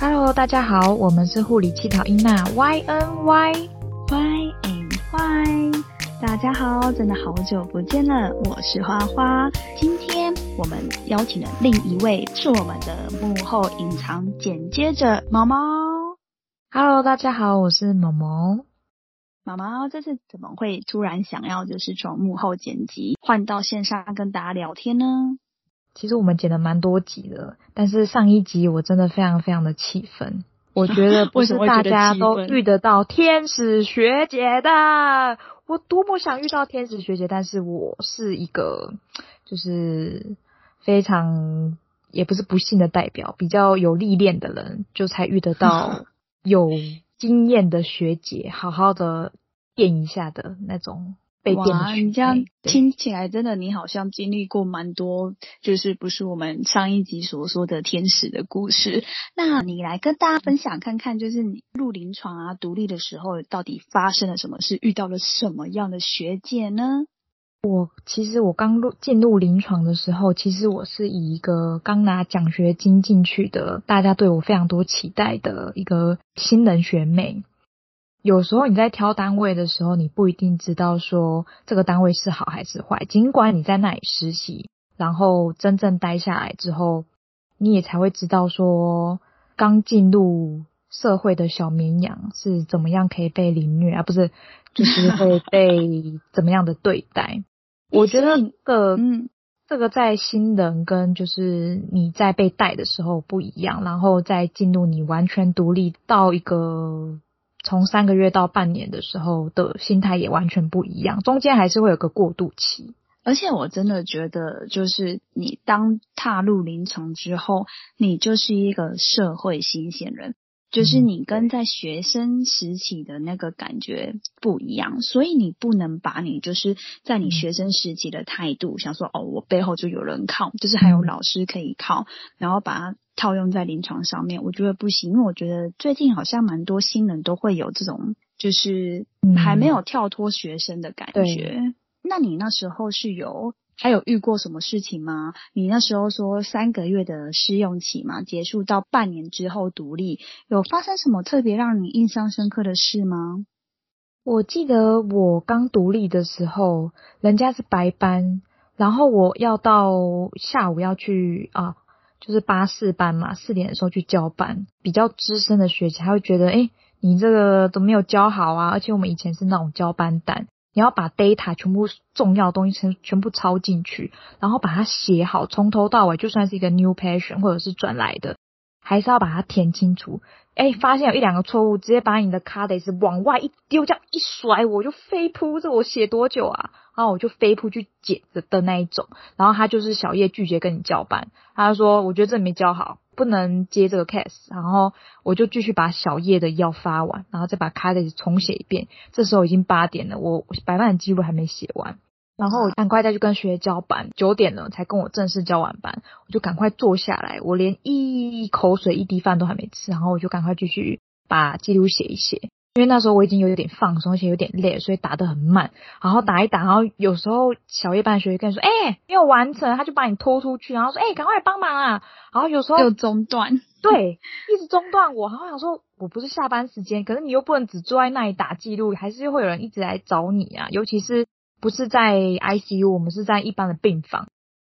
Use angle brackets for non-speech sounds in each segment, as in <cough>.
Hello，大家好，我们是护理气讨英娜 Y N Y Y N Y。大家好，真的好久不见了，我是花花。今天我们邀请了另一位，是我们的幕后隐藏剪接者毛毛。Hello，大家好，我是毛毛。毛毛这次怎么会突然想要就是从幕后剪辑换到线上跟大家聊天呢？其实我们剪了蛮多集的，但是上一集我真的非常非常的气愤。<laughs> 我觉得不是大家都遇得到天使学姐的，我多么想遇到天使学姐，但是我是一个就是非常也不是不幸的代表，比较有历练的人，就才遇得到 <laughs> 有经验的学姐，好好的垫一下的那种。哇，你这样听起来真的，你好像经历过蛮多，就是不是我们上一集所说的天使的故事。那你来跟大家分享看看，就是你入临床啊、独立的时候，到底发生了什么事，遇到了什么样的学姐呢？我其实我刚入进入临床的时候，其实我是以一个刚拿奖学金进去的，大家对我非常多期待的一个新人学妹。有时候你在挑单位的时候，你不一定知道说这个单位是好还是坏。尽管你在那里实习，然后真正待下来之后，你也才会知道说刚进入社会的小绵羊是怎么样可以被凌虐，而不是就是会被怎么样的对待。<laughs> 我觉得个嗯，这个在新人跟就是你在被带的时候不一样，然后再进入你完全独立到一个。从三个月到半年的时候的心态也完全不一样，中间还是会有个过渡期。而且我真的觉得，就是你当踏入临床之后，你就是一个社会新鲜人，就是你跟在学生时期的那个感觉不一样，所以你不能把你就是在你学生时期的态度，想说哦，我背后就有人靠，就是还有老师可以靠，然后把它。套用在临床上面，我觉得不行，因为我觉得最近好像蛮多新人都会有这种，就是还没有跳脱学生的感觉。那你那时候是有还有遇过什么事情吗？你那时候说三个月的试用期嘛，结束到半年之后独立，有发生什么特别让你印象深刻的事吗？我记得我刚独立的时候，人家是白班，然后我要到下午要去啊。就是八四班嘛，四点的时候去交班，比较资深的学姐还会觉得，哎，你这个都没有教好啊，而且我们以前是那种交班单，你要把 data 全部重要的东西全全部抄进去，然后把它写好，从头到尾，就算是一个 new passion 或者是转来的，还是要把它填清楚。哎，发现有一两个错误，直接把你的卡得是往外一丢，这样一甩，我就飞扑，这我写多久啊？然后我就飞扑去捡的的那一种，然后他就是小叶拒绝跟你交班，他说我觉得这没教好，不能接这个 case，然后我就继续把小叶的药发完，然后再把卡得重写一遍。这时候已经八点了，我百万的记录还没写完。然后我赶快再去跟学姐交班，九点了才跟我正式交完班，我就赶快坐下来，我连一口水一滴饭都还没吃，然后我就赶快继续把记录写一写，因为那时候我已经有点放松，而且有点累，所以打得很慢，然后打一打，然后有时候小夜班学姐跟你说，哎，没有完成，他就把你拖出去，然后说，哎，赶快帮忙啊，然后有时候又中断，对，一直中断我，然后想说我不是下班时间，可是你又不能只坐在那里打记录，还是会有人一直来找你啊，尤其是。不是在 ICU，我们是在一般的病房，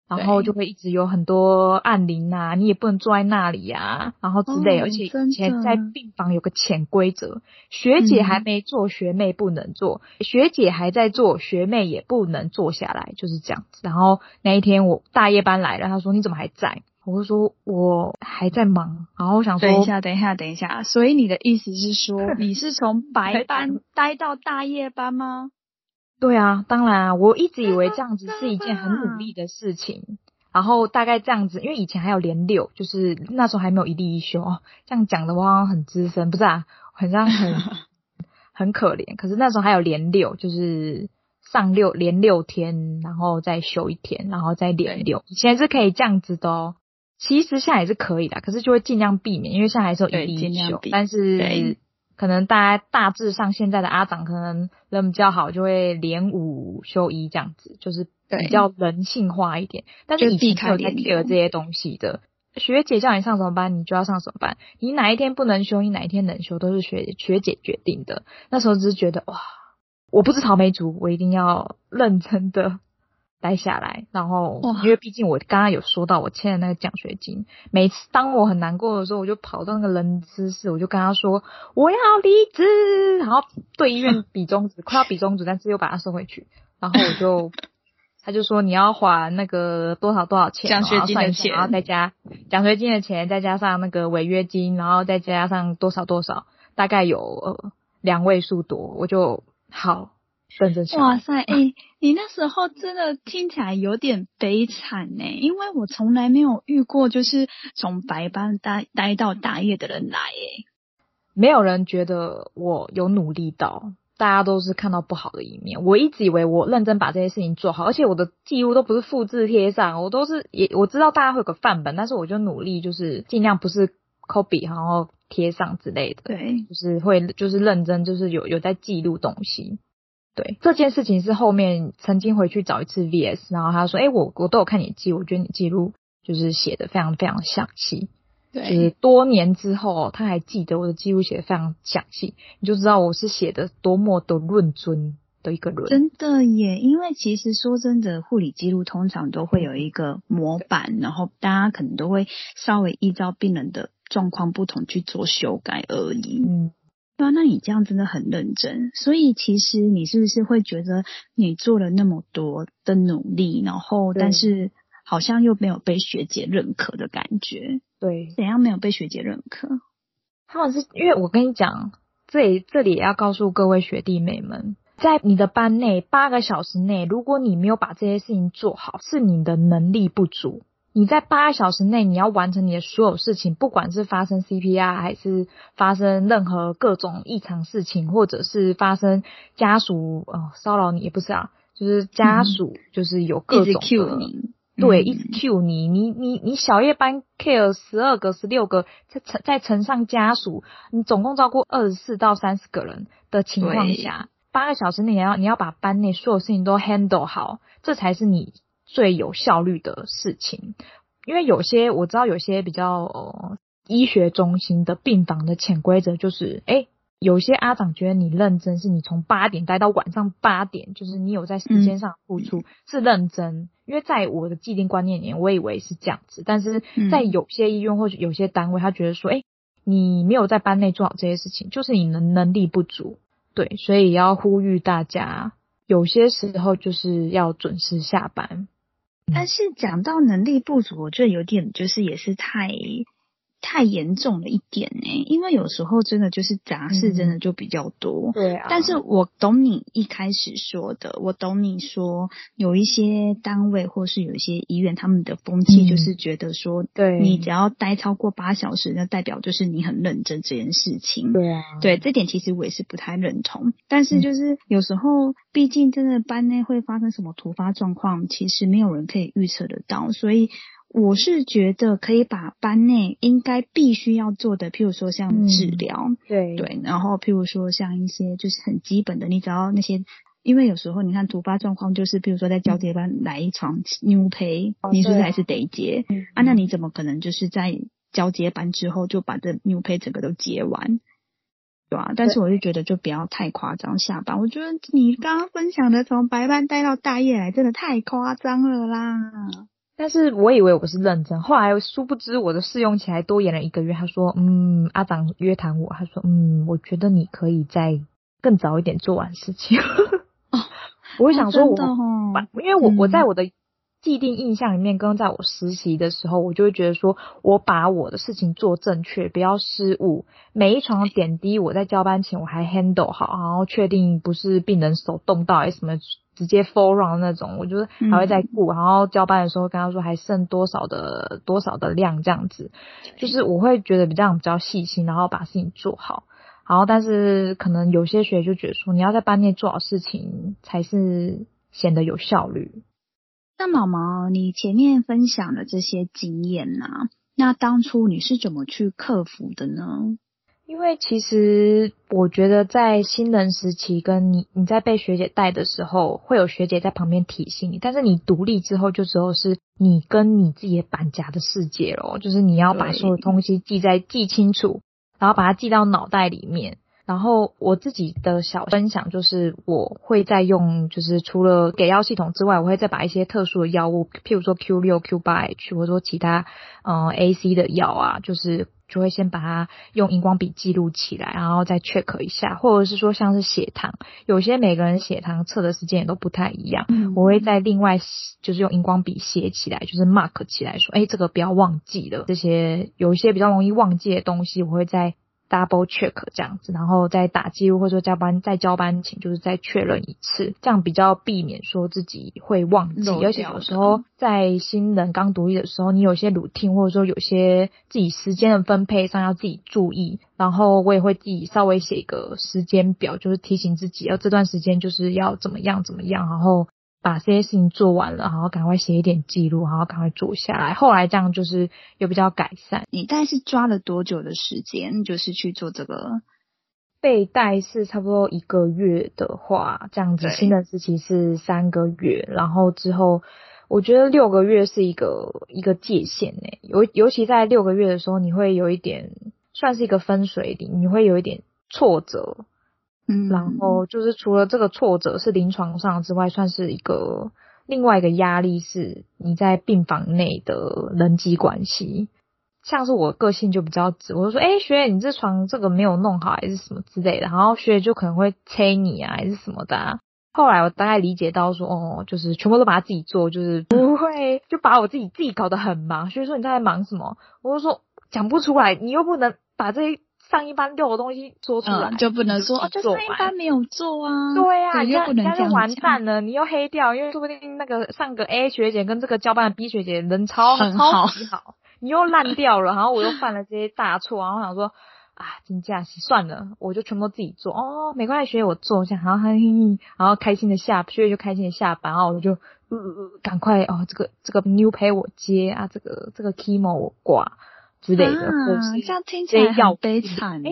然后就会一直有很多按铃啊，你也不能坐在那里呀，然后之类，而且以前在病房有个潜规则，学姐还没做，学妹不能做；学姐还在做，学妹也不能坐下来，就是这样子。然后那一天我大夜班来了，他说你怎么还在？我就说我还在忙，然后我想说等一下，等一下，等一下。所以你的意思是说，<laughs> 你是从白班待到大夜班吗？对啊，当然啊，我一直以为这样子是一件很努力的事情，然后大概这样子，因为以前还有连六，就是那时候还没有一例一休哦。这样讲的话很资深，不是啊，好像很 <laughs> 很可怜。可是那时候还有连六，就是上六连六天，然后再休一天，然后再连六。以前是可以这样子的哦，其实现在也是可以的，可是就会尽量避免，因为现在还是有一例一休，但是。可能大家大致上现在的阿长可能人比较好，就会连五休一这样子，就是比较人性化一点。但是以前没有在 care 这些东西的，学姐叫你上什么班，你就要上什么班。你哪一天不能休，你哪一天能休，都是学学姐决定的。那时候只是觉得哇，我不是草莓族，我一定要认真的待下来。然后，因为毕竟我刚刚有说到我欠的那个奖学金，每次当我很难过的时候，我就跑到那个人资室，我就跟他说我要离职，然后对医院比中指，快要比中指，但是又把它收回去，<laughs> 然后我就。他就说你要还那个多少多少钱，奖学金的钱，然后再加奖学金的钱，再加上那个违约金，然后再加上多少多少，大概有呃两位数多，我就好认真想。哇塞，哎，<laughs> 你那时候真的听起来有点悲惨呢，因为我从来没有遇过就是从白班待待到大夜的人来，哎，没有人觉得我有努力到。大家都是看到不好的一面。我一直以为我认真把这些事情做好，而且我的记录都不是复制贴上，我都是也我知道大家会有个范本，但是我就努力就是尽量不是 copy 然后贴上之类的。对，就是会就是认真就是有有在记录东西。对，这件事情是后面曾经回去找一次 VS，然后他说：“哎，我我都有看你记，我觉得你记录就是写的非常非常详细。”就是多年之后，他还记得我的记录写的非常详细，你就知道我是写的多么的论尊的一个人。真的耶，因为其实说真的，护理记录通常都会有一个模板，然后大家可能都会稍微依照病人的状况不同去做修改而已。嗯，对啊，那你这样真的很认真，所以其实你是不是会觉得你做了那么多的努力，然后但是好像又没有被学姐认可的感觉？对，怎样没有被学姐认可？他们是因为我跟你讲，这里这里也要告诉各位学弟妹们，在你的班内八个小时内，如果你没有把这些事情做好，是你的能力不足。你在八个小时内，你要完成你的所有事情，不管是发生 CPR 还是发生任何各种异常事情，或者是发生家属呃骚扰你，也不是啊，就是家属就是有各种的。对，一直 Q 你，你你你小夜班 care 十二个、十六个，再乘再乘上家属，你总共照顾二十四到三十个人的情况下，八个小时内你要你要把班内所有事情都 handle 好，这才是你最有效率的事情。因为有些我知道有些比较呃医学中心的病房的潜规则就是，哎。有些阿长觉得你认真，是你从八点待到晚上八点，就是你有在时间上付出，是认真。因为在我的既定观念里，我以为是这样子，但是在有些医院或者有些单位，他觉得说，哎，你没有在班内做好这些事情，就是你的能力不足。对，所以要呼吁大家，有些时候就是要准时下班。但是讲到能力不足，我觉得有点就是也是太。太严重了一点呢，因为有时候真的就是杂事，真的就比较多。对啊。但是我懂你一开始说的，我懂你说有一些单位或是有一些医院，他们的风气就是觉得说，对你只要待超过八小时，那代表就是你很认真这件事情。对啊。对，这点其实我也是不太认同。但是就是有时候，毕竟真的班内会发生什么突发状况，其实没有人可以预测得到，所以。我是觉得可以把班内应该必须要做的，譬如说像治疗，对对，然后譬如说像一些就是很基本的，你只要那些，因为有时候你看突发状况，就是譬如说在交接班来一场 new pay，你是不是还是得接啊？那你怎么可能就是在交接班之后就把这 new pay 整个都接完，对啊？但是我就觉得就不要太夸张，下班我觉得你刚刚分享的从白班待到大夜来，真的太夸张了啦。但是我以为我是认真，后来殊不知我的试用期还多延了一个月。他说：“嗯，阿长约谈我，他说：嗯，我觉得你可以再更早一点做完事情。” <laughs> 我会想说，我因为我我在我的既定印象里面，跟在我实习的时候，我就会觉得说我把我的事情做正确，不要失误。每一床点滴，我在交班前我还 handle 好，然后确定不是病人手动到还是什么。直接 full run 那种，我觉得还会再顾，然后交班的时候跟他说还剩多少的多少的量这样子，就是我会觉得比较比较细心，然后把事情做好。然后但是可能有些学就觉得说你要在班内做好事情才是显得有效率。那毛毛，你前面分享的这些经验呐，那当初你是怎么去克服的呢？因为其实我觉得在新人时期，跟你你在被学姐带的时候，会有学姐在旁边提醒你。但是你独立之后，就只有是你跟你自己的板夹的世界咯，就是你要把所有东西记在记清楚，然后把它记到脑袋里面。然后我自己的小分享就是，我会再用，就是除了给药系统之外，我会再把一些特殊的药物，譬如说 Q 六、Q 八 H，或者说其他嗯 AC 的药啊，就是就会先把它用荧光笔记录起来，然后再 check 一下，或者是说像是血糖，有些每个人血糖测的时间也都不太一样，我会在另外就是用荧光笔写起来，就是 mark 起来说，哎，这个不要忘记了，这些有一些比较容易忘记的东西，我会在。Double check 这样子，然后再打记录或者说交班再交班前，就是再确认一次，这样比较避免说自己会忘记。而且有时候在新人刚独立的时候，你有些 routine 或者说有些自己时间的分配上要自己注意。然后我也会自己稍微写一个时间表，就是提醒自己，要这段时间就是要怎么样怎么样，然后。把这些事情做完了，然后赶快写一点记录，然后赶快做下来。后来这样就是有比较改善。你大概是抓了多久的时间，就是去做这个背带？是差不多一个月的话，这样子新的时期是三个月，然后之后我觉得六个月是一个一个界限诶，尤尤其在六个月的时候，你会有一点算是一个分水岭，你会有一点挫折。嗯，然后就是除了这个挫折是临床上之外，算是一个另外一个压力是你在病房内的人际关系。像是我个性就比较直，我就说，哎，学姐，你这床这个没有弄好，还是什么之类的。然后学姐就可能会催你啊，还是什么的。后来我大概理解到说，哦，就是全部都把它自己做，就是不会就把我自己自己搞得很忙。所以说你在忙什么？我就说讲不出来，你又不能把这些。上一班丢的东西做出来。就不能说，就上一班没有做啊。对啊，你又不能这样完蛋了，你又黑掉，因为说不定那个上个 A 学姐跟这个交班的 B 学姐人超超级好，你又烂掉了，然后我又犯了这些大错，然后想说 <sighs> 啊，真假期算了，我就全部自己做。哦，没关系，学姐我做一下，然后然后开心的下，学姐就开心的下班，然后我就呃赶快哦，这个这个 new pay 我接啊，这个这个 chemo 我挂。之类的，这样听起来好悲惨呢。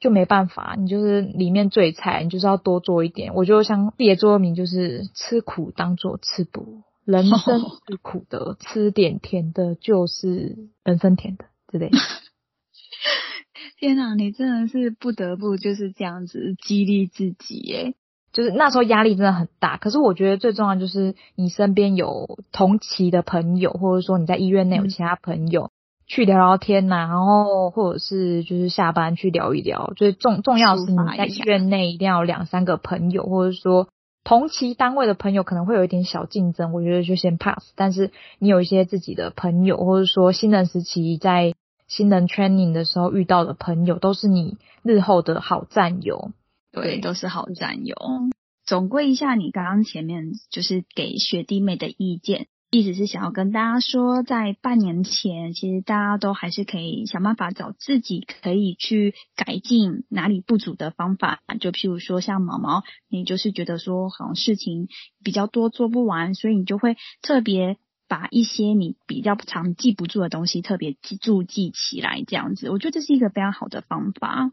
就没办法，你就是里面最菜，你就是要多做一点。我就像别座名，就是吃苦当做吃补，人生是苦的，吃点甜的，就是人生甜的之类的。<laughs> 天哪，你真的是不得不就是这样子激励自己耶。就是那时候压力真的很大，可是我觉得最重要就是你身边有同期的朋友，或者说你在医院内有其他朋友。去聊聊天呐，然后或者是就是下班去聊一聊，就是重重要是你在医院内一定要两三个朋友，或者说同期单位的朋友可能会有一点小竞争，我觉得就先 pass。但是你有一些自己的朋友，或者说新人时期在新人 training 的时候遇到的朋友，都是你日后的好战友。对，都是好战友。总归一下，你刚刚前面就是给学弟妹的意见。意思是想要跟大家说，在半年前，其实大家都还是可以想办法找自己可以去改进哪里不足的方法。就譬如说，像毛毛，你就是觉得说好像事情比较多做不完，所以你就会特别把一些你比较常记不住的东西特别记住记起来，这样子，我觉得这是一个非常好的方法。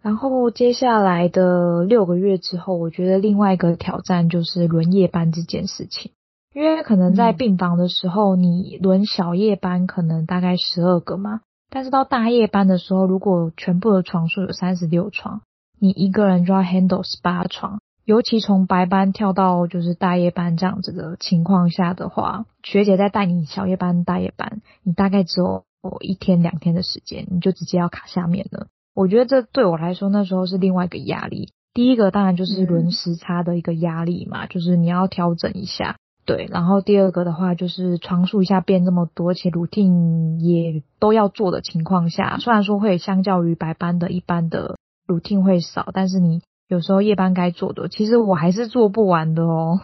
然后接下来的六个月之后，我觉得另外一个挑战就是轮夜班这件事情。因为可能在病房的时候，你轮小夜班可能大概十二个嘛，但是到大夜班的时候，如果全部的床数有三十六床，你一个人就要 handle 十八床。尤其从白班跳到就是大夜班这样子的情况下的话，学姐在带你小夜班、大夜班，你大概只有一天两天的时间，你就直接要卡下面了。我觉得这对我来说那时候是另外一个压力。第一个当然就是轮时差的一个压力嘛，就是你要调整一下。对，然后第二个的话就是床数一下变这么多，且 routine 也都要做的情况下，虽然说会相较于白班的一般的 routine 会少，但是你有时候夜班该做的，其实我还是做不完的哦，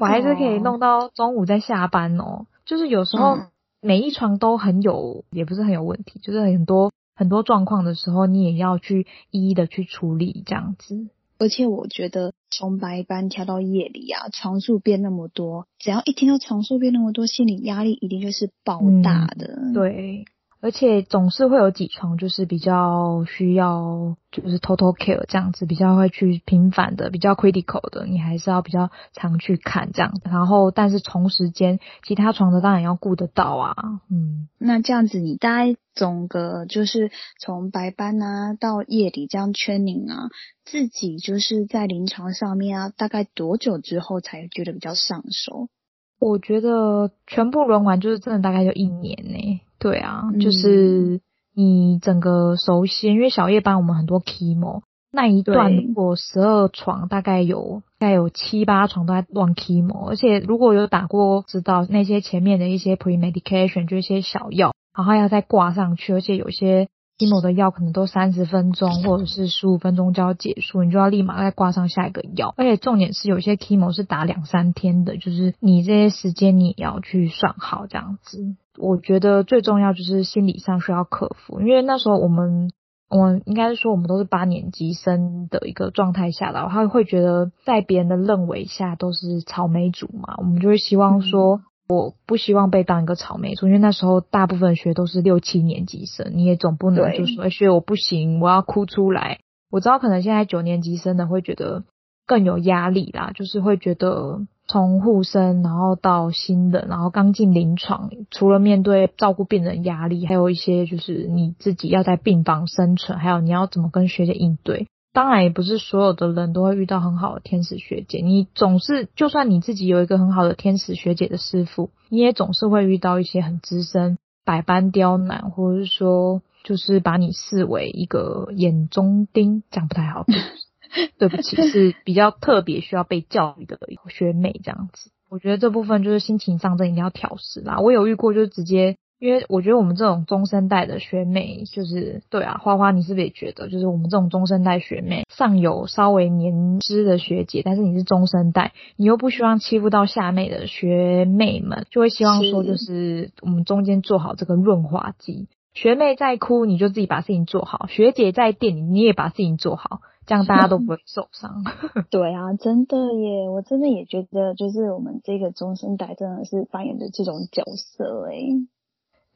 我还是可以弄到中午再下班哦。就是有时候每一床都很有，也不是很有问题，就是很多很多状况的时候，你也要去一一的去处理这样子。而且我觉得从白班调到夜里啊，床数变那么多，只要一听到床数变那么多，心理压力一定就是爆大的。对，而且总是会有几床就是比较需要就是 total care 这样子，比较会去频繁的，比较 critical 的，你还是要比较常去看这样。然后，但是同时间其他床的当然要顾得到啊。嗯，那这样子你大概总个就是从白班啊到夜里这样圈领啊，自己就是在临床上面啊，大概多久之后才觉得比较上手？我觉得全部轮完就是真的大概就一年呢。对啊，就是你整个熟悉，因为小夜班我们很多 chemo 那一段，如果十二床大概有大概有七八床都在乱 chemo，而且如果有打过，知道那些前面的一些 pre medication 就一些小药，然后要再挂上去，而且有些。Chemo 的药可能都三十分钟 <laughs> 或者是十五分钟就要结束，你就要立马再挂上下一个药。而且重点是有些 chemo 是打两三天的，就是你这些时间你也要去算好这样子。我觉得最重要就是心理上需要克服，因为那时候我们，我应该是说我们都是八年级生的一个状态下的，他会觉得在别人的认为下都是草莓族嘛，我们就会希望说。我不希望被当一个草莓族，因为那时候大部分学都是六七年级生，你也总不能就说学我不行，我要哭出来。我知道可能现在九年级生的会觉得更有压力啦，就是会觉得从护生然后到新人，然后刚进临床，除了面对照顾病人压力，还有一些就是你自己要在病房生存，还有你要怎么跟学姐应对。当然也不是所有的人都会遇到很好的天使学姐，你总是就算你自己有一个很好的天使学姐的师傅，你也总是会遇到一些很资深、百般刁难，或者是说就是把你视为一个眼中钉，这样不太好。<laughs> 对不起，是比较特别需要被教育的学妹这样子。我觉得这部分就是心情上，这一定要调试啦。我有遇过，就是直接。因为我觉得我们这种中生代的学妹，就是对啊，花花，你是不是也觉得，就是我们这种中生代学妹，上有稍微年资的学姐，但是你是中生代，你又不希望欺负到下妹的学妹们，就会希望说，就是我们中间做好这个润滑剂。学妹在哭，你就自己把事情做好；学姐在店里，你也把事情做好，这样大家都不会受伤。<laughs> 对啊，真的耶，我真的也觉得，就是我们这个中生代真的是扮演的这种角色哎。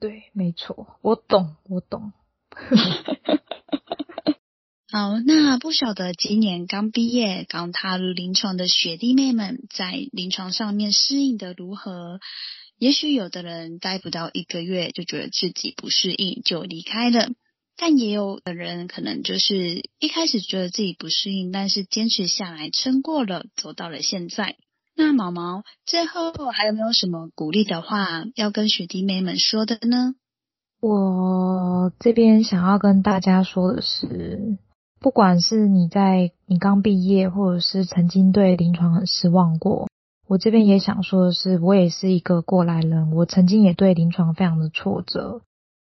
对，没错，我懂，我懂。<laughs> 好，那不晓得今年刚毕业、刚踏入临床的学弟妹们，在临床上面适应的如何？也许有的人待不到一个月，就觉得自己不适应，就离开了；但也有的人可能就是一开始觉得自己不适应，但是坚持下来，撑过了，走到了现在。那毛毛最后还有没有什么鼓励的话要跟学弟妹们说的呢？我这边想要跟大家说的是，不管是你在你刚毕业，或者是曾经对临床很失望过，我这边也想说的是，我也是一个过来人，我曾经也对临床非常的挫折，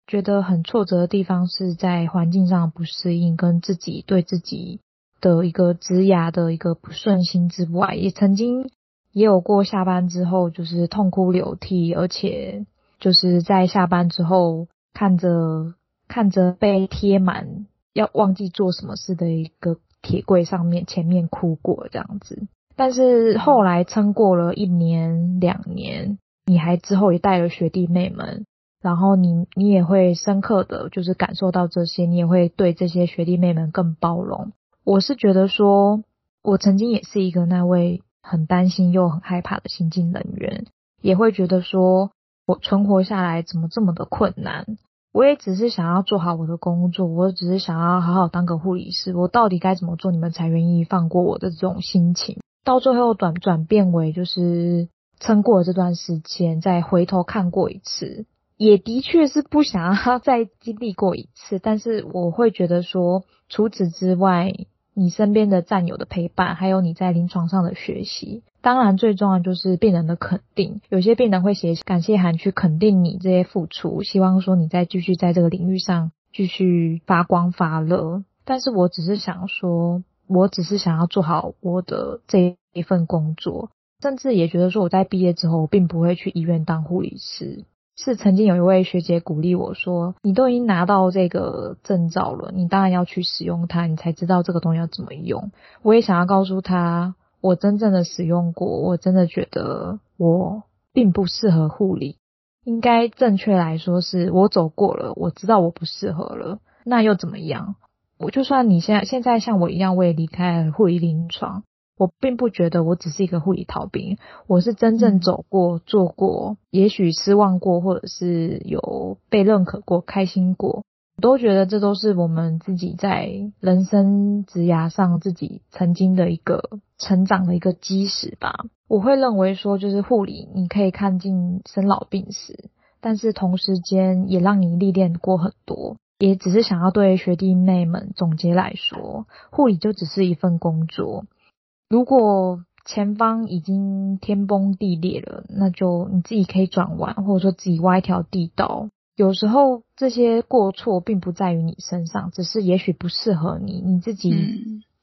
觉得很挫折的地方是在环境上不适应，跟自己对自己的一个职涯的一个不顺心之外，也曾经。也有过下班之后就是痛哭流涕，而且就是在下班之后看着看着被贴满要忘记做什么事的一个铁柜上面前面哭过这样子。但是后来撑过了一年两年，你还之后也带了学弟妹们，然后你你也会深刻的就是感受到这些，你也会对这些学弟妹们更包容。我是觉得说，我曾经也是一个那位。很担心又很害怕的新进人员，也会觉得说，我存活下来怎么这么的困难？我也只是想要做好我的工作，我只是想要好好当个护理师。我到底该怎么做，你们才愿意放过我的这种心情？到最后转转变为就是撑过了这段时间，再回头看过一次，也的确是不想要 <laughs> 再经历过一次。但是我会觉得说，除此之外。你身边的战友的陪伴，还有你在临床上的学习，当然最重要就是病人的肯定。有些病人会写感谢函去肯定你这些付出，希望说你再继续在这个领域上继续发光发热。但是我只是想说，我只是想要做好我的这一份工作，甚至也觉得说我在毕业之后，并不会去医院当护理师。是曾经有一位学姐鼓励我说：“你都已经拿到这个证照了，你当然要去使用它，你才知道这个东西要怎么用。”我也想要告诉他，我真正的使用过，我真的觉得我并不适合护理，应该正确来说是我走过了，我知道我不适合了，那又怎么样？我就算你现在现在像我一样，我也离开了护理临床，我并不觉得我只是一个护理逃兵，我是真正走过、做过，也许失望过，或者是有被认可过、开心过。我都觉得这都是我们自己在人生职涯上自己曾经的一个成长的一个基石吧。我会认为说，就是护理，你可以看尽生老病死，但是同时间也让你历练过很多。也只是想要对学弟妹们总结来说，护理就只是一份工作。如果前方已经天崩地裂了，那就你自己可以转弯，或者说自己挖一条地道。有时候这些过错并不在于你身上，只是也许不适合你，你自己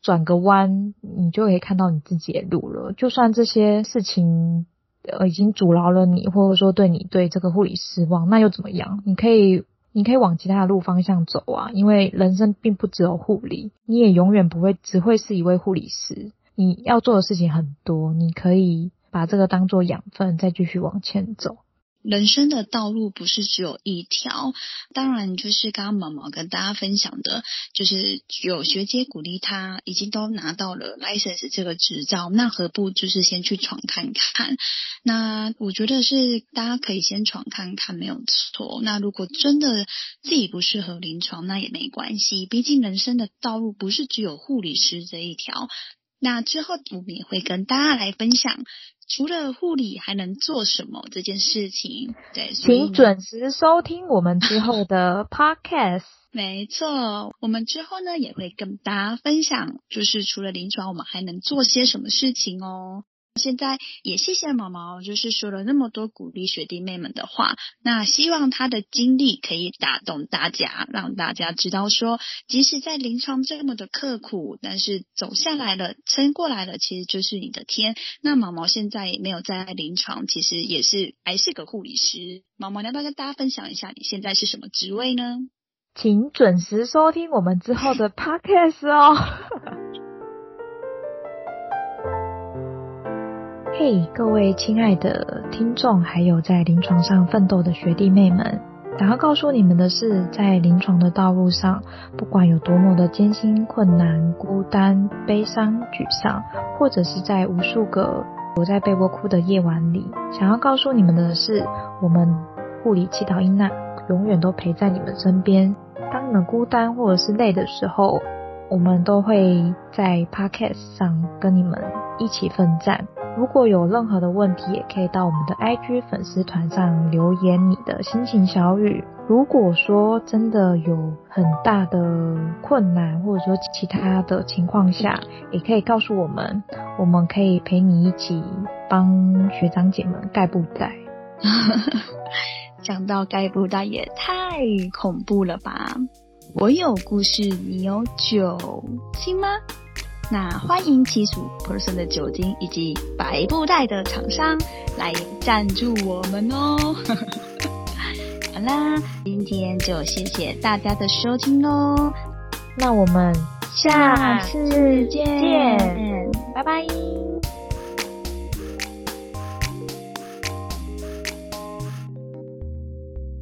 转个弯，你就可以看到你自己的路了。就算这些事情呃已经阻挠了你，或者说对你对这个护理失望，那又怎么样？你可以你可以往其他的路方向走啊，因为人生并不只有护理，你也永远不会只会是一位护理师。你要做的事情很多，你可以把这个当做养分，再继续往前走。人生的道路不是只有一条，当然就是刚刚毛毛跟大家分享的，就是有学姐鼓励他，已经都拿到了 license 这个执照，那何不就是先去闯看看？那我觉得是大家可以先闯看看，没有错。那如果真的自己不适合临床，那也没关系，毕竟人生的道路不是只有护理师这一条。那之后我们也会跟大家来分享。除了护理还能做什么这件事情？对，请准时收听我们之后的 <laughs> podcast。没错，我们之后呢也会跟大家分享，就是除了临床，我们还能做些什么事情哦。现在也谢谢毛毛，就是说了那么多鼓励学弟妹们的话。那希望他的经历可以打动大家，让大家知道说，即使在临床这么的刻苦，但是走下来了，撑过来了，其实就是你的天。那毛毛现在也没有在临床，其实也是还是个护理师。毛毛要不要跟大家分享一下你现在是什么职位呢？请准时收听我们之后的 <laughs> podcast 哦。嘿，各位亲爱的听众，还有在临床上奋斗的学弟妹们，想要告诉你们的是，在临床的道路上，不管有多么的艰辛、困难、孤单、悲伤、沮丧，或者是在无数个躲在被窝哭的夜晚里，想要告诉你们的是，我们护理祈祷英娜永远都陪在你们身边。当你们孤单或者是累的时候，我们都会在 Podcast 上跟你们一起奋战。如果有任何的问题，也可以到我们的 IG 粉丝团上留言你的心情小语。如果说真的有很大的困难，或者说其他的情况下，也可以告诉我们，我们可以陪你一起帮学长姐们盖布袋。<laughs> 讲到盖布袋也太恐怖了吧！我有故事，你有酒行吗？那欢迎七十五 percent 的酒精以及白布袋的厂商来赞助我们哦。<laughs> 好啦，今天就谢谢大家的收听喽。那我们下次见，拜拜。